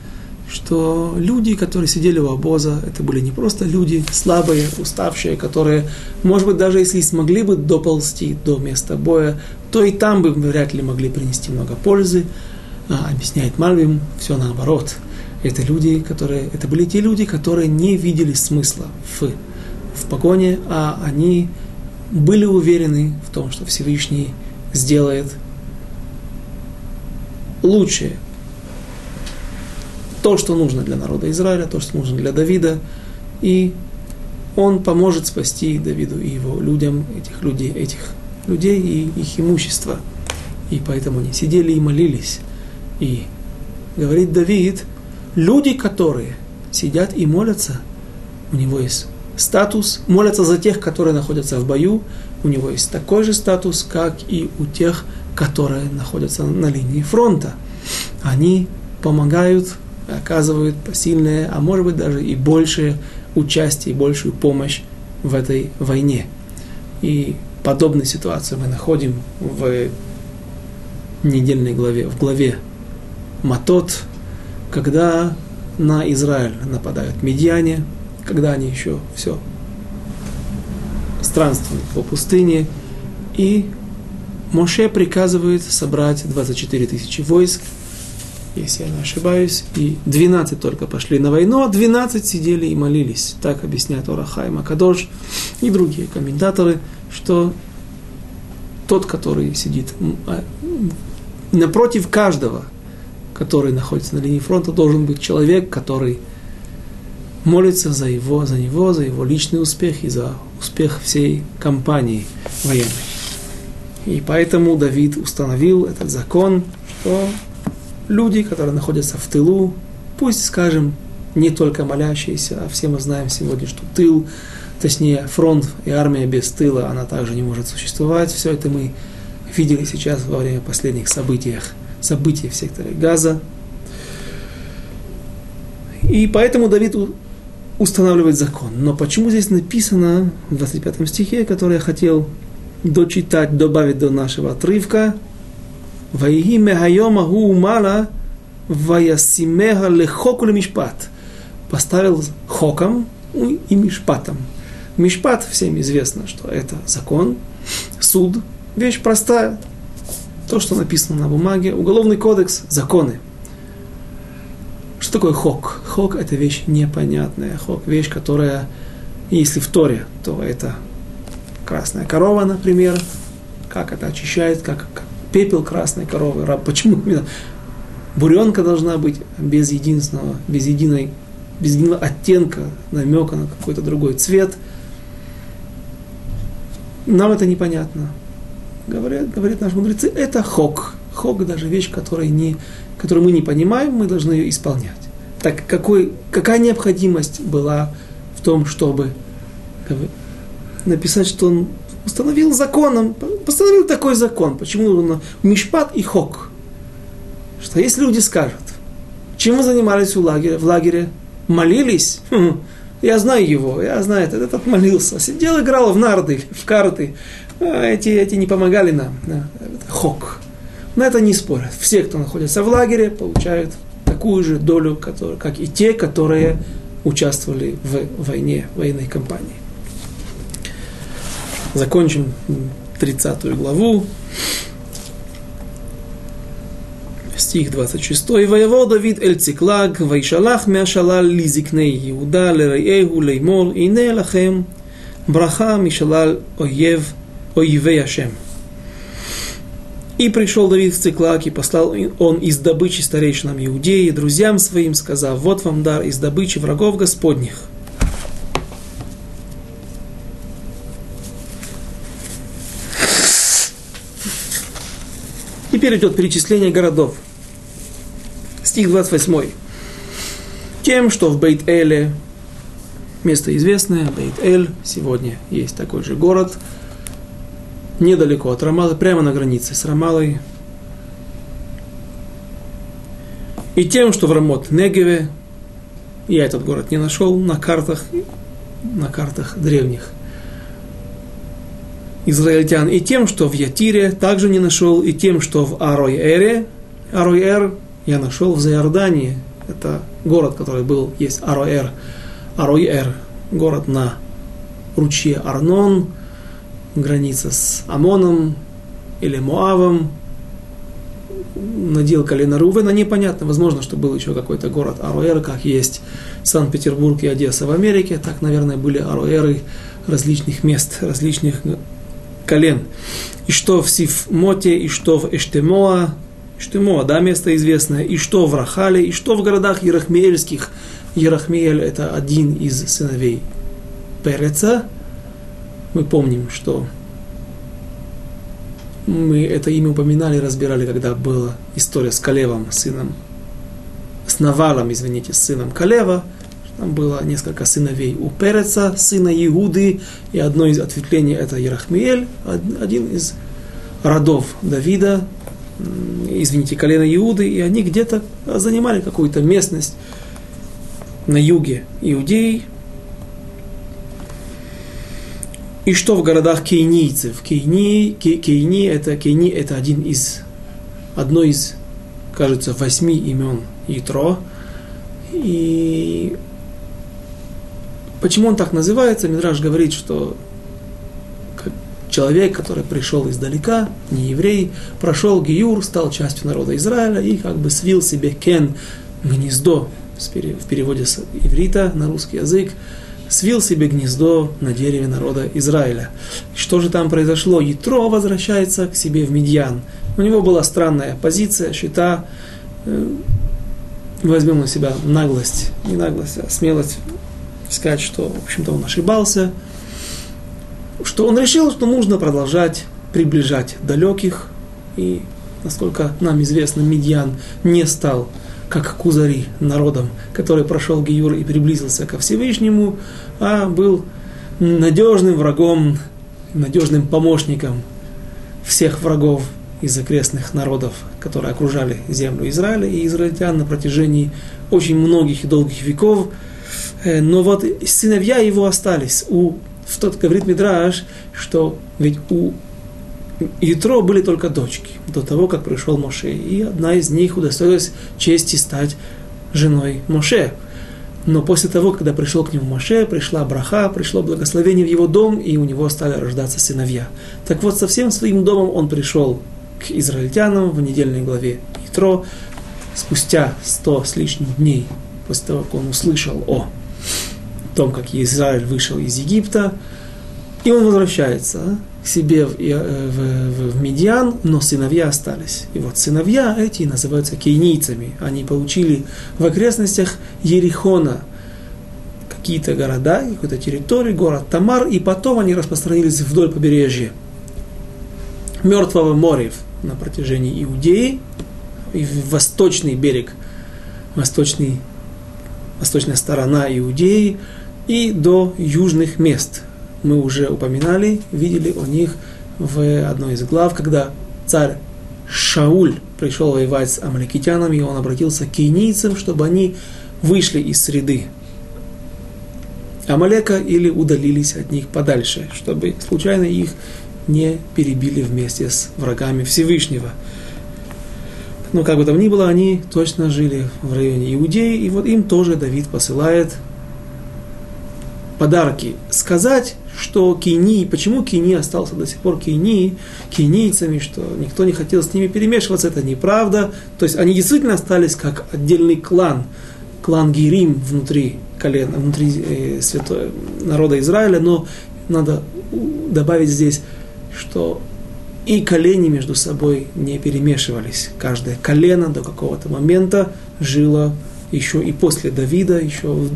что люди, которые сидели у обоза, это были не просто люди слабые, уставшие, которые, может быть, даже если смогли бы доползти до места боя, то и там бы вряд ли могли принести много пользы. А, объясняет Мальбим, все наоборот. Это люди, которые, это были те люди, которые не видели смысла в, в погоне, а они были уверены в том, что Всевышний сделает лучшее. То, что нужно для народа Израиля, то, что нужно для Давида. И он поможет спасти Давиду и его людям, этих людей, этих людей и их имущество. И поэтому они сидели и молились. И говорит Давид, люди, которые сидят и молятся, у него есть статус, молятся за тех, которые находятся в бою, у него есть такой же статус, как и у тех, которые находятся на линии фронта. Они помогают, оказывают посильное, а может быть даже и большее участие, и большую помощь в этой войне. И подобную ситуацию мы находим в недельной главе, в главе Матот, когда на Израиль нападают медиане, когда они еще все странствуют по пустыне, и Моше приказывает собрать 24 тысячи войск, если я не ошибаюсь, и 12 только пошли на войну, а 12 сидели и молились. Так объясняет Орахай Макадош и другие комментаторы, что тот, который сидит а, напротив каждого, который находится на линии фронта, должен быть человек, который молится за его, за него, за его личный успех и за успех всей компании военной. И поэтому Давид установил этот закон, что люди, которые находятся в тылу, пусть, скажем, не только молящиеся, а все мы знаем сегодня, что тыл, точнее фронт и армия без тыла, она также не может существовать. Все это мы видели сейчас во время последних событий, событий в секторе Газа. И поэтому Давид устанавливает закон. Но почему здесь написано в 25 стихе, который я хотел дочитать, добавить до нашего отрывка, «Ваиги мехайома гу мала ваясимеха лехоку мишпат» поставил хоком и мишпатом. Мишпат всем известно, что это закон, суд, вещь простая. То, что написано на бумаге, уголовный кодекс, законы. Что такое хок? Хок – это вещь непонятная. Хок – вещь, которая, если в Торе, то это красная корова, например, как это очищает, как, пепел красной коровы. Почему именно буренка должна быть без единственного, без единой, без единого оттенка, намека на какой-то другой цвет. Нам это непонятно. Говорят, говорят наши мудрецы, это хок. Хок даже вещь, которая не, которую мы не понимаем, мы должны ее исполнять. Так какой, какая необходимость была в том, чтобы написать, что он установил законом, постановил такой закон. Почему нужно мишпат и хок? Что если люди скажут, чем вы занимались в лагере, в лагере молились, хм, я знаю его, я знаю, этот, этот молился, сидел, играл в нарды, в карты, а эти, эти не помогали нам. Да, хок. На это не спорят. Все, кто находится в лагере, получают такую же долю, как и те, которые участвовали в войне, военной кампании закончим 30 главу. Стих 26. «Воево Давид эль циклаг, вайшалах мяшалал лизикней Иуда, лерейэгу, леймор, ине лахем, браха мишалал ойев оевей яшем. И пришел Давид в Циклаг и послал он из добычи старейшинам Иудеи, друзьям своим, сказав, вот вам дар из добычи врагов Господних. Теперь идет перечисление городов. Стих 28. Тем, что в Бейт-Эле, место известное, Бейт-Эль, сегодня есть такой же город, недалеко от Рамалы, прямо на границе с Рамалой. И тем, что в Рамот-Негеве, я этот город не нашел на картах, на картах древних израильтян, и тем, что в Ятире также не нашел, и тем, что в Арой-Эре, Арой-Эр я нашел в Зайордании, это город, который был, есть Арой-Эр, Арой-Эр, город на ручье Арнон, граница с Амоном или Моавом, надел колено Рувена, непонятно, возможно, что был еще какой-то город Аруэр, как есть Санкт-Петербург и Одесса в Америке, так, наверное, были Аруэры различных мест, различных колен. И что в Сифмоте, и что в Эштемоа, Эштемоа, да, место известное, и что в Рахале, и что в городах Ерахмеельских. Ерахмеель – это один из сыновей Переца. Мы помним, что мы это имя упоминали, разбирали, когда была история с Калевом, сыном, с Навалом, извините, с сыном Калева – было несколько сыновей у Переца, сына Иуды, и одно из ответвлений это Ерахмиэль, один из родов Давида, извините, колено Иуды, и они где-то занимали какую-то местность на юге Иудеи. И что в городах кейнийцев? Кейни, кейни это, кейни это один из, одно из, кажется, восьми имен Итро. И Почему он так называется? Мидраж говорит, что человек, который пришел издалека, не еврей, прошел Гиюр, стал частью народа Израиля и как бы свил себе кен, гнездо, в переводе с иврита на русский язык, свил себе гнездо на дереве народа Израиля. Что же там произошло? Ятро возвращается к себе в Медьян. У него была странная позиция, счета. Э, возьмем на себя наглость, не наглость, а смелость сказать, что, в общем-то, он ошибался, что он решил, что нужно продолжать приближать далеких и Насколько нам известно, Медьян не стал как Кузари, народом, который прошел Гиюр и приблизился ко Всевышнему, а был надежным врагом, надежным помощником всех врагов из окрестных народов, которые окружали землю Израиля и израильтян на протяжении очень многих и долгих веков. Э, но вот сыновья его остались. У, в тот говорит Мидраш, что ведь у Ятро были только дочки до того, как пришел Моше. И одна из них удостоилась чести стать женой Моше. Но после того, когда пришел к нему Моше, пришла браха, пришло благословение в его дом, и у него стали рождаться сыновья. Так вот, со всем своим домом он пришел к израильтянам в недельной главе Итро, спустя сто с лишним дней, после того, как он услышал о том, как Израиль вышел из Египта, и он возвращается к себе в, э, в, в, в Медиан, но сыновья остались. И вот сыновья эти называются кейнийцами. Они получили в окрестностях Ерихона какие-то города, какую-то территорию, город Тамар, и потом они распространились вдоль побережья Мертвого моря на протяжении Иудеи, и восточный берег, восточный, восточная сторона Иудеи, и до южных мест, мы уже упоминали, видели о них в одной из глав, когда царь Шауль пришел воевать с амаликитянами, и он обратился к кейнийцам, чтобы они вышли из среды Амалека или удалились от них подальше, чтобы случайно их не перебили вместе с врагами Всевышнего. Но как бы там ни было, они точно жили в районе Иудеи, и вот им тоже Давид посылает подарки. Сказать, что Кини, почему Кини остался до сих пор Кини, кинийцами, что никто не хотел с ними перемешиваться, это неправда. То есть они действительно остались как отдельный клан, клан Гирим внутри колена, внутри э, святого народа Израиля, но надо добавить здесь, что и колени между собой не перемешивались. Каждое колено до какого-то момента жило еще и после Давида, еще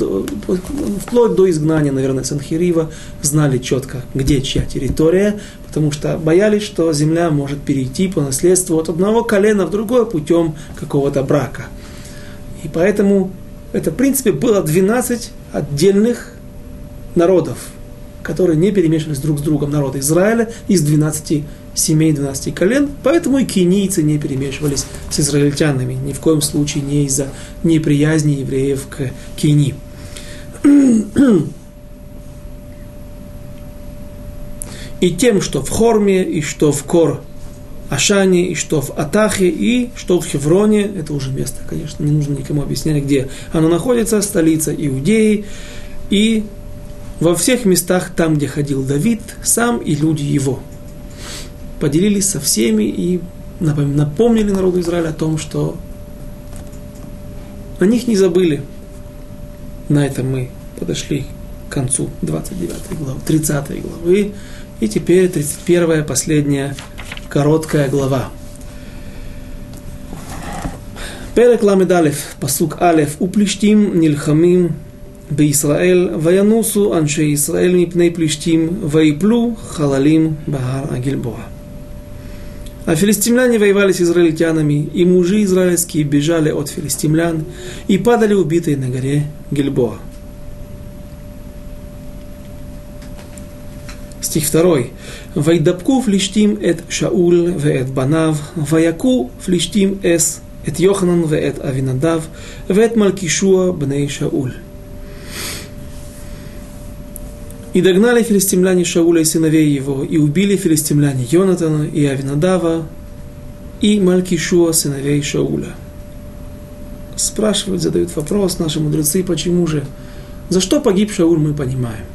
вплоть до изгнания, наверное, Санхирива, знали четко, где чья территория, потому что боялись, что земля может перейти по наследству от одного колена в другое путем какого-то брака. И поэтому это, в принципе, было 12 отдельных народов, которые не перемешивались друг с другом. Народ Израиля из 12 семей 12 колен, поэтому и кинийцы не перемешивались с израильтянами, ни в коем случае не из-за неприязни евреев к Кини. И тем, что в Хорме, и что в Кор Ашане, и что в Атахе, и что в Хевроне, это уже место, конечно, не нужно никому объяснять, где оно находится, столица Иудеи, и во всех местах там, где ходил Давид, сам и люди его – поделились со всеми и напомнили народу Израиля о том, что о них не забыли. На этом мы подошли к концу 29 главы, 30 главы. И теперь 31 последняя короткая глава. פרק ל"א, פסוק א', ופלישתים נלחמים בישראל, וינוסו אנשי ישראל מפני פלישתים, ויפלו חללים בהר הגלבוע. А филистимляне воевали с израильтянами, и мужи израильские бежали от филистимлян и падали убитые на горе Гильбоа. Стих 2. «Вайдабку флиштим эт Шауль веэт банав, ваяку флиштим эс эт Йоханан веэт Авинадав, веэт Малкишуа бней Шауль». И догнали филистимляне Шауля и сыновей его, и убили филистимляне Йонатана и Авинадава, и Малькишуа, сыновей Шауля. Спрашивают, задают вопрос наши мудрецы, почему же? За что погиб Шауль, мы понимаем.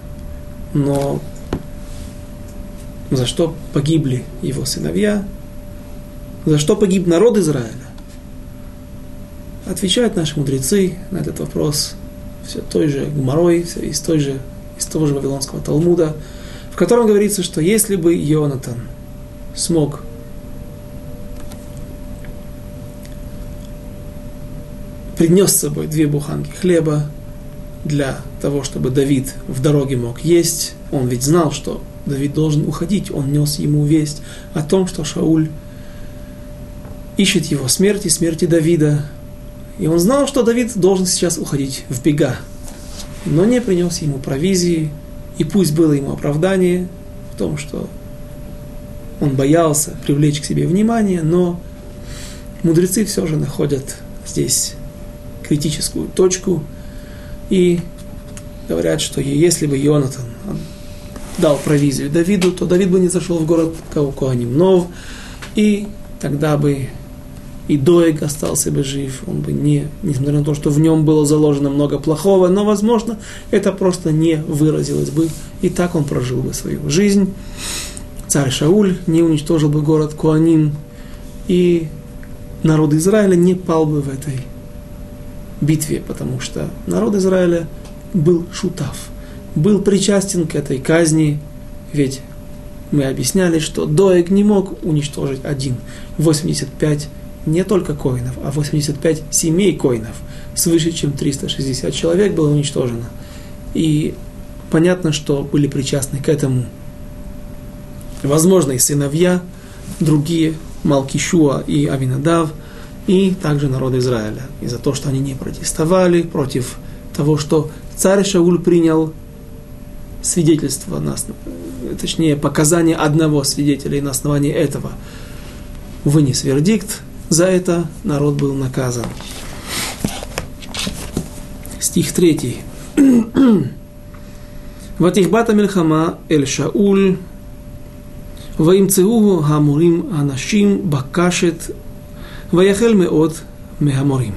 Но за что погибли его сыновья? За что погиб народ Израиля? Отвечают наши мудрецы на этот вопрос все той же Гмарой, все из той же из того же Вавилонского Талмуда, в котором говорится, что если бы Йонатан смог принес с собой две буханки хлеба для того, чтобы Давид в дороге мог есть, он ведь знал, что Давид должен уходить, он нес ему весть о том, что Шауль ищет его смерти, смерти Давида. И он знал, что Давид должен сейчас уходить в бега, но не принес ему провизии, и пусть было ему оправдание в том, что он боялся привлечь к себе внимание, но мудрецы все же находят здесь критическую точку и говорят, что если бы Йонатан дал провизию Давиду, то Давид бы не зашел в город Каукуаним Нов, и тогда бы и Доeg остался бы жив, он бы не, несмотря на то, что в нем было заложено много плохого, но, возможно, это просто не выразилось бы, и так он прожил бы свою жизнь. Царь Шауль не уничтожил бы город Куаним, и народ Израиля не пал бы в этой битве, потому что народ Израиля был шутав, был причастен к этой казни, ведь мы объясняли, что Доeg не мог уничтожить один. 85 не только коинов, а 85 семей коинов, свыше чем 360 человек было уничтожено. И понятно, что были причастны к этому, возможно, и сыновья, другие, Малкишуа и Авинадав, и также народ Израиля. И за то, что они не протестовали против того, что царь Шауль принял свидетельство, на, точнее, показания одного свидетеля, и на основании этого вынес вердикт, за это народ был наказан. Стих 3. ותכבת המלחמה אל שאול, וימצאוהו המורים הנשים בקשת, ויחל מאוד מהמורים.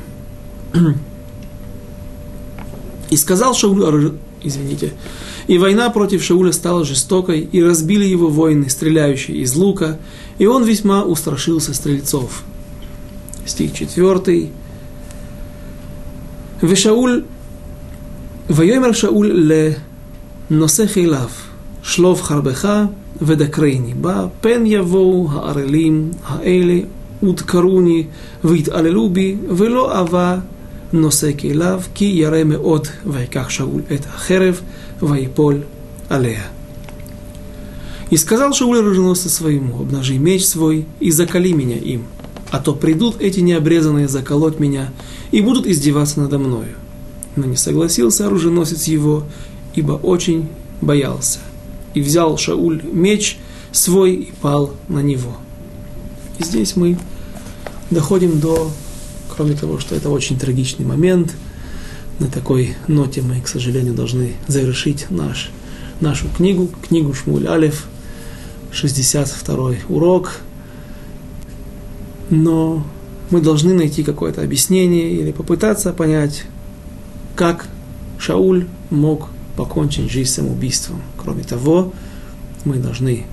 И сказал Шауль, извините, и война против Шауля стала жестокой, и разбили его воины, стреляющие из лука, и он весьма устрашился стрельцов стих 4. ושאול, ויאמר שאול לנושא חיליו, שלוף חרבך ודקרני בה, פן יבואו הערלים האלה ודקרוני ויתעללו בי, ולא אבה נושא כליו, כי ירא מאוד, ויקח שאול את החרב ויפול עליה. И сказал Шауль оруженосцу своему, обнажи меч свой и закали меня им а то придут эти необрезанные заколоть меня и будут издеваться надо мною. Но не согласился оруженосец его, ибо очень боялся. И взял Шауль меч свой и пал на него. И здесь мы доходим до, кроме того, что это очень трагичный момент, на такой ноте мы, к сожалению, должны завершить наш, нашу книгу, книгу Шмуль Алев, 62 урок – но мы должны найти какое-то объяснение или попытаться понять, как Шауль мог покончить жизнь самоубийством. Кроме того, мы должны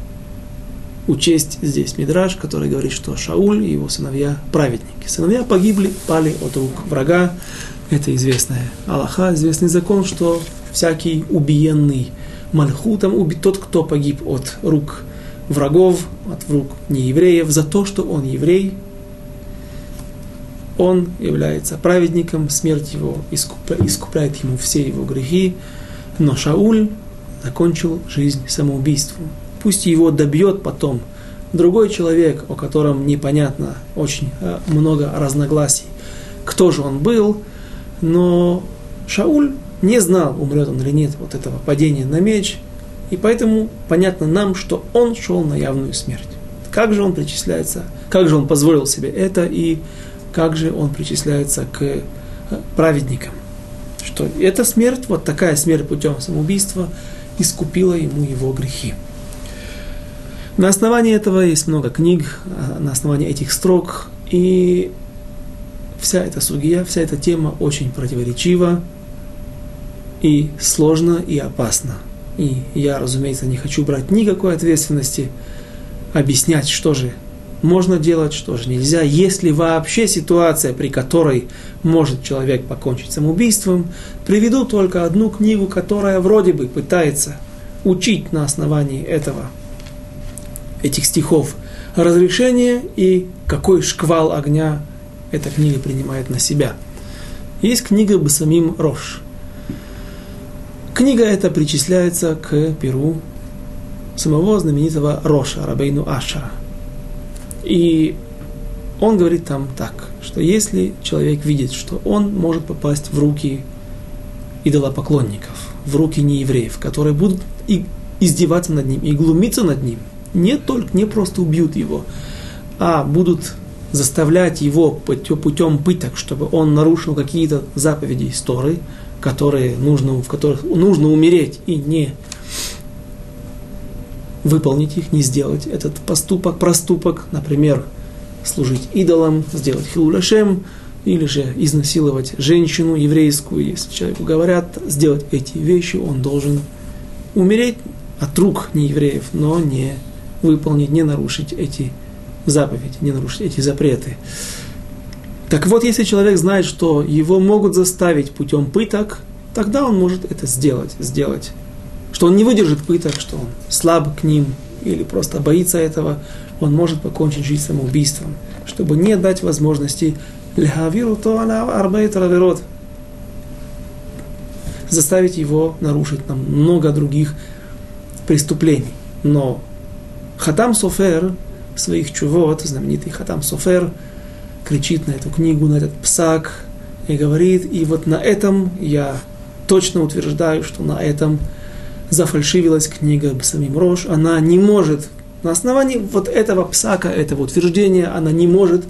учесть здесь Мидраж, который говорит, что Шауль и его сыновья праведники. Сыновья погибли, пали от рук врага. Это известная Аллаха, известный закон, что всякий убиенный Мальхутом, тот, кто погиб от рук врагов, от рук неевреев, за то, что он еврей, он является праведником, смерть его искупляет ему все его грехи, но Шауль закончил жизнь самоубийством. Пусть его добьет потом другой человек, о котором непонятно очень э, много разногласий, кто же он был, но Шауль не знал, умрет он или нет, вот этого падения на меч, и поэтому понятно нам, что он шел на явную смерть. Как же он причисляется, как же он позволил себе это, и как же он причисляется к э, праведникам. Что эта смерть, вот такая смерть путем самоубийства, искупила ему его грехи. На основании этого есть много книг, а, на основании этих строк, и вся эта сугия, вся эта тема очень противоречива, и сложно, и опасно. И я, разумеется, не хочу брать никакой ответственности, объяснять, что же можно делать, что же нельзя. Если вообще ситуация, при которой может человек покончить самоубийством, приведу только одну книгу, которая вроде бы пытается учить на основании этого, этих стихов, разрешение и какой шквал огня эта книга принимает на себя. Есть книга Басамим Рош. Книга эта причисляется к перу самого знаменитого Роша, Рабейну Ашара – и он говорит там так, что если человек видит, что он может попасть в руки идолопоклонников, в руки неевреев, которые будут и издеваться над ним, и глумиться над ним, не только, не просто убьют его, а будут заставлять его путем пыток, чтобы он нарушил какие-то заповеди истории, которые нужно, в которых нужно умереть и не выполнить их, не сделать этот поступок, проступок, например, служить идолам, сделать хилуляшем, или же изнасиловать женщину еврейскую, если человеку говорят сделать эти вещи, он должен умереть от рук неевреев, но не выполнить, не нарушить эти заповеди, не нарушить эти запреты. Так вот, если человек знает, что его могут заставить путем пыток, тогда он может это сделать, сделать. Что он не выдержит пыток, что он слаб к ним или просто боится этого, он может покончить жизнь самоубийством, чтобы не дать возможности. Лехавиру то арбейт раверот, заставить его нарушить нам много других преступлений. Но Хатам Софер своих чувот, знаменитый Хатам Софер, кричит на эту книгу, на этот псак, и говорит, и вот на этом я точно утверждаю, что на этом зафальшивилась книга самим Рош, она не может, на основании вот этого псака, этого утверждения, она не может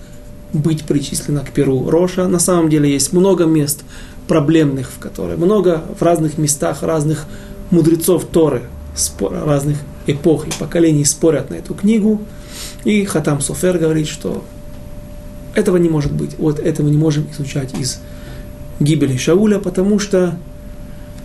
быть причислена к перу Роша. На самом деле есть много мест проблемных, в которые много в разных местах разных мудрецов Торы, разных эпох и поколений спорят на эту книгу. И Хатам Софер говорит, что этого не может быть. Вот этого не можем изучать из гибели Шауля, потому что,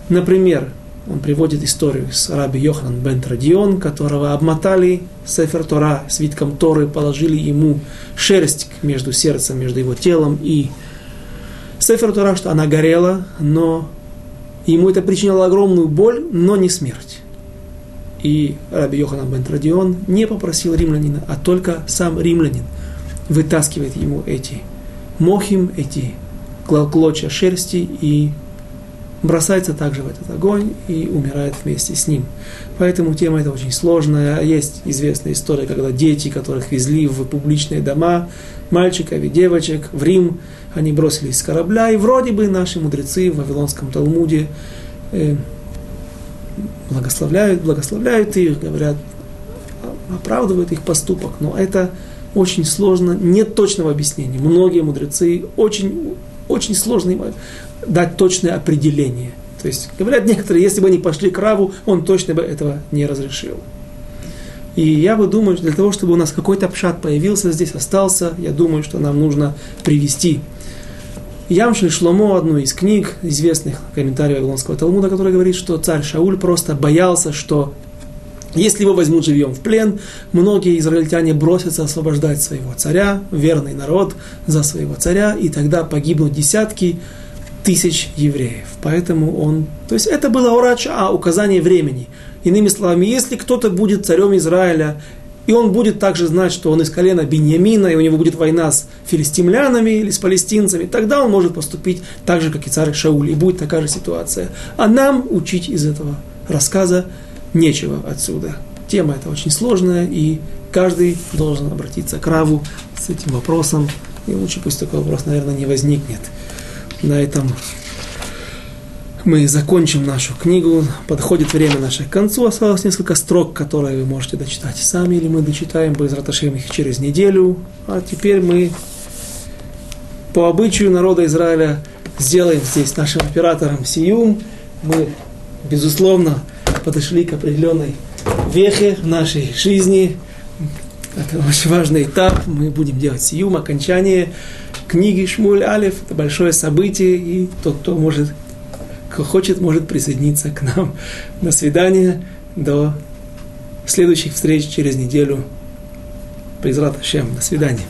например, он приводит историю с раби Йоханан бен Традион, которого обмотали Сефер Тора, свитком Торы, положили ему шерсть между сердцем, между его телом и Сефер Тора, что она горела, но ему это причиняло огромную боль, но не смерть. И раби Йоханан бен Традион не попросил римлянина, а только сам римлянин вытаскивает ему эти мохим, эти клочья шерсти и бросается также в этот огонь и умирает вместе с ним. Поэтому тема эта очень сложная. Есть известная история, когда дети, которых везли в публичные дома, мальчиков и девочек в Рим, они бросились с корабля, и вроде бы наши мудрецы в Вавилонском Талмуде э, благословляют, благословляют их, говорят, оправдывают их поступок, но это очень сложно, нет точного объяснения. Многие мудрецы очень, очень сложно дать точное определение. То есть, говорят некоторые, если бы они пошли к Раву, он точно бы этого не разрешил. И я бы думаю, для того, чтобы у нас какой-то пшат появился здесь, остался, я думаю, что нам нужно привести Ямшель Шломо, одну из книг известных комментариев Вавилонского Талмуда, который говорит, что царь Шауль просто боялся, что если его возьмут живьем в плен, многие израильтяне бросятся освобождать своего царя, верный народ за своего царя, и тогда погибнут десятки тысяч евреев. Поэтому он... То есть это было урача, а указание времени. Иными словами, если кто-то будет царем Израиля, и он будет также знать, что он из колена Беньямина, и у него будет война с филистимлянами или с палестинцами, тогда он может поступить так же, как и царь Шауль, и будет такая же ситуация. А нам учить из этого рассказа нечего отсюда. Тема эта очень сложная, и каждый должен обратиться к Раву с этим вопросом, и лучше пусть такой вопрос, наверное, не возникнет на этом мы закончим нашу книгу. Подходит время наше к концу. Осталось несколько строк, которые вы можете дочитать сами, или мы дочитаем без раташем их через неделю. А теперь мы по обычаю народа Израиля сделаем здесь нашим оператором Сиюм. Мы, безусловно, подошли к определенной вехе в нашей жизни. Это очень важный этап. Мы будем делать Сиюм, окончание книги Шмуль Алиф. Это большое событие, и тот, кто может, кто хочет, может присоединиться к нам. До свидания, до следующих встреч через неделю. Призврат До свидания.